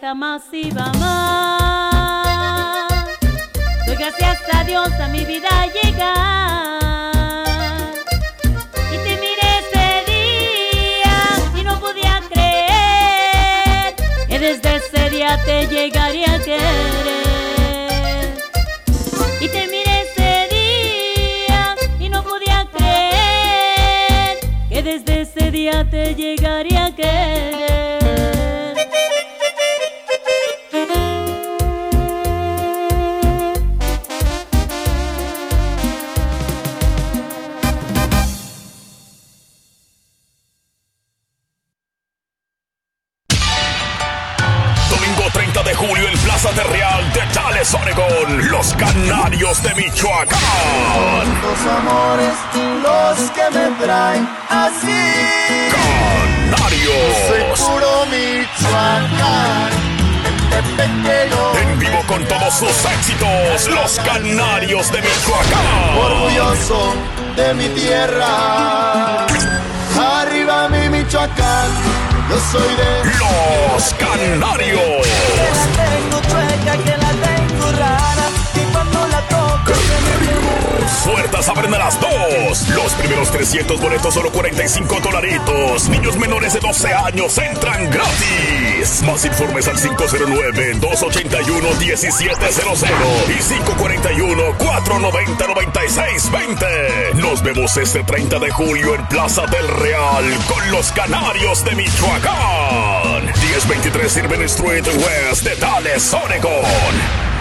jamás iba más. Doy gracias a Dios a mi vida llegar. Y te miré ese día y no podía creer que desde ese día te llegaría a querer. Y te miré ese día y no podía creer que desde ese día te llegaría a querer. mi tierra. Arriba mi Michoacán, yo soy de los Canarios. Boletas abren a las 2. Los primeros 300 boletos, solo 45 dolaritos. Niños menores de 12 años entran gratis. Más informes al 509-281-1700 y 541-490-9620. Nos vemos este 30 de julio en Plaza del Real con los Canarios de Michoacán. 1023 Irving Street West de Tales, Oregon.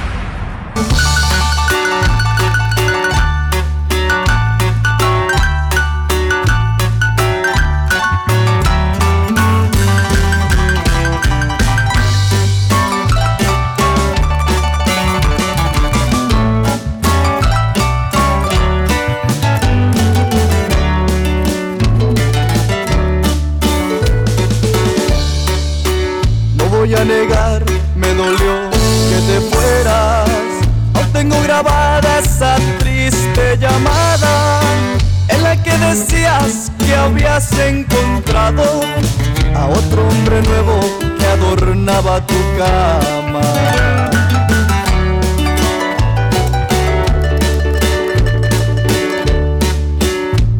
Nuevo que adornaba tu cama.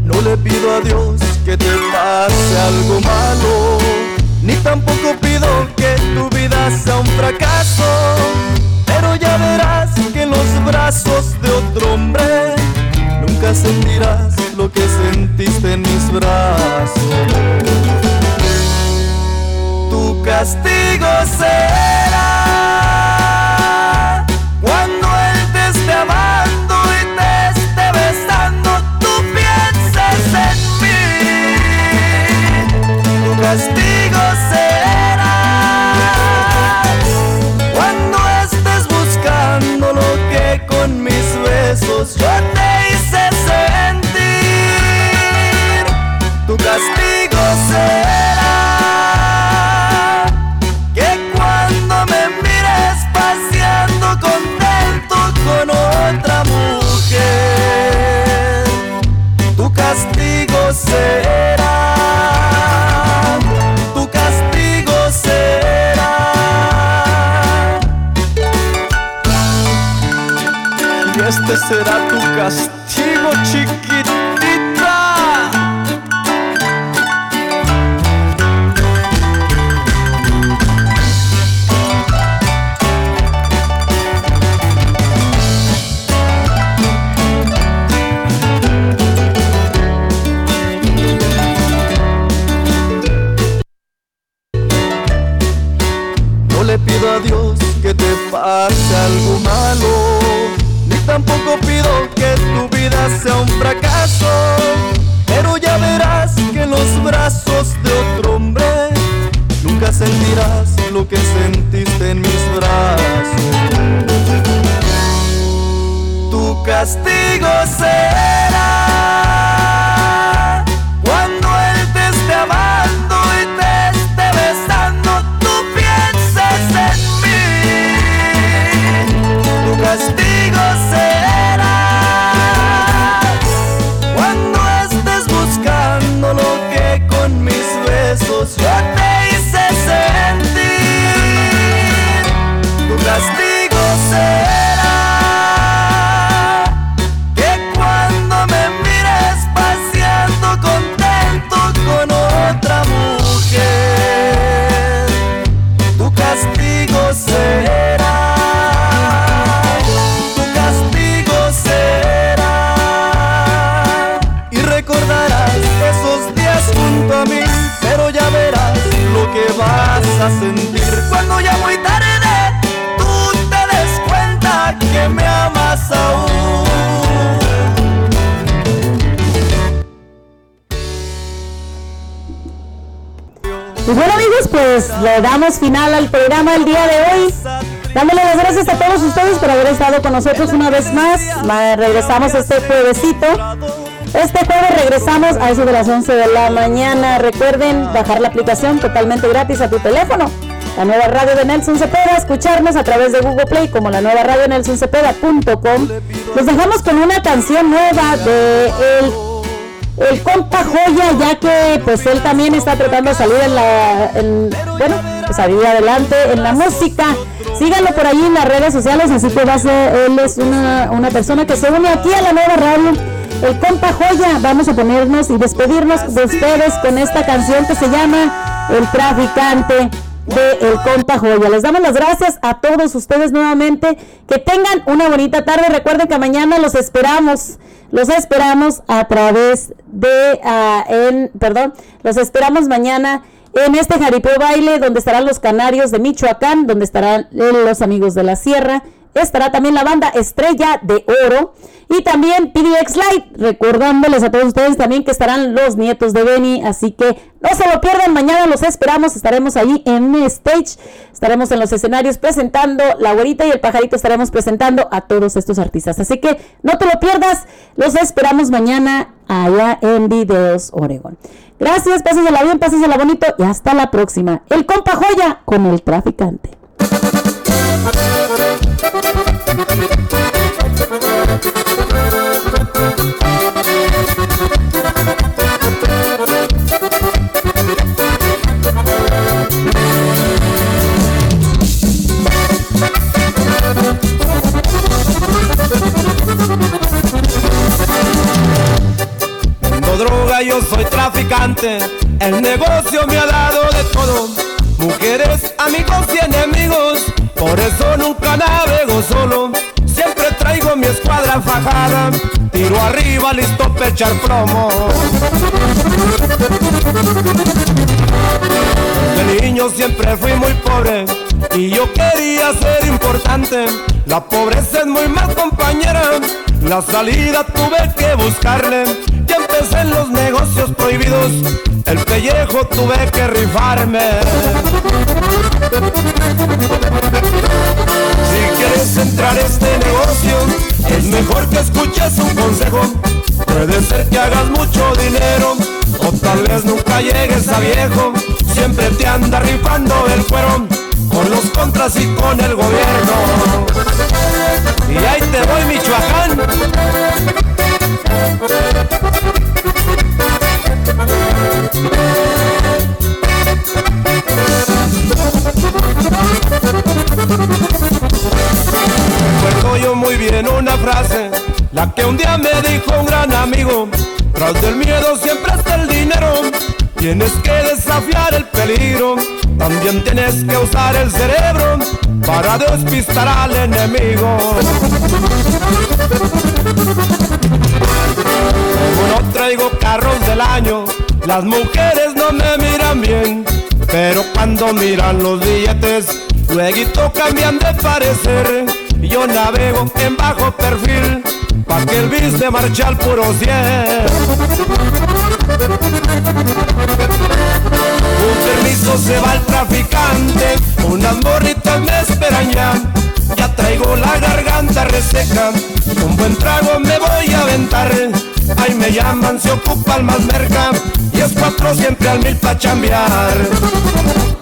No le pido a Dios que te pase algo malo, ni tampoco pido que tu vida sea un fracaso, pero ya verás que en los brazos de otro hombre nunca sentirás lo que sentiste en mis brazos castigo será. trust Y bueno amigos, pues le damos final al programa el día de hoy. Dándole las gracias a todos ustedes por haber estado con nosotros una vez más. Regresamos este juevesito. Este jueves regresamos a eso de las 11 de la mañana. Recuerden bajar la aplicación totalmente gratis a tu teléfono. La nueva radio de Nelson Cepeda, escucharnos a través de Google Play como la nueva radio nelsoncepeda.com. Los dejamos con una canción nueva de el el compa Joya, ya que pues él también está tratando de salir en la, bueno, pues salir adelante en la música. Síganlo por ahí en las redes sociales, así que va a ser, él es una, una persona que se une aquí a la nueva radio. El compa Joya, vamos a ponernos y despedirnos de ustedes con esta canción que se llama El Traficante de El Compa Joya. Les damos las gracias a todos ustedes nuevamente. Que tengan una bonita tarde. Recuerden que mañana los esperamos. Los esperamos a través de, uh, en, perdón, los esperamos mañana en este jaripeo baile donde estarán los canarios de Michoacán, donde estarán los amigos de la sierra estará también la banda Estrella de Oro y también PDX Light, recordándoles a todos ustedes también que estarán los nietos de Benny, así que no se lo pierdan, mañana los esperamos, estaremos ahí en stage, estaremos en los escenarios presentando, la güerita y el pajarito estaremos presentando a todos estos artistas, así que no te lo pierdas, los esperamos mañana allá en Videos Oregon. Gracias, pásensela bien, pásensela bonito y hasta la próxima. El compa joya con el traficante. Yo soy traficante. El negocio me ha dado de todo. Mujeres, amigos y. Por eso nunca navego solo. Siempre traigo mi escuadra fajada. Tiro arriba, listo para echar plomo. De niño siempre fui muy pobre y yo quería ser importante. La pobreza es muy mal compañera. La salida tuve que buscarle. En los negocios prohibidos. El pellejo tuve que rifarme. Si quieres entrar a este negocio, es mejor que escuches un consejo. Puede ser que hagas mucho dinero, o tal vez nunca llegues a viejo. Siempre te anda rifando el cuero, con los contras y con el gobierno. Y ahí te voy, Michoacán. Recuerdo yo muy bien una frase, la que un día me dijo un gran amigo, tras del miedo siempre está el dinero, tienes que desafiar el peligro, también tienes que usar el cerebro para despistar al enemigo. No traigo carros del año, las mujeres no me miran bien, pero cuando miran los billetes, luego cambian de parecer. Yo navego en bajo perfil, pa' que el bis de al puro cien. Un permiso se va el traficante, unas morritas me esperan ya. Ya traigo la garganta reseca, un buen trago me voy a aventar. Ahí me llaman, se ocupa el más merca, y es cuatro siempre al mil pa' chambear.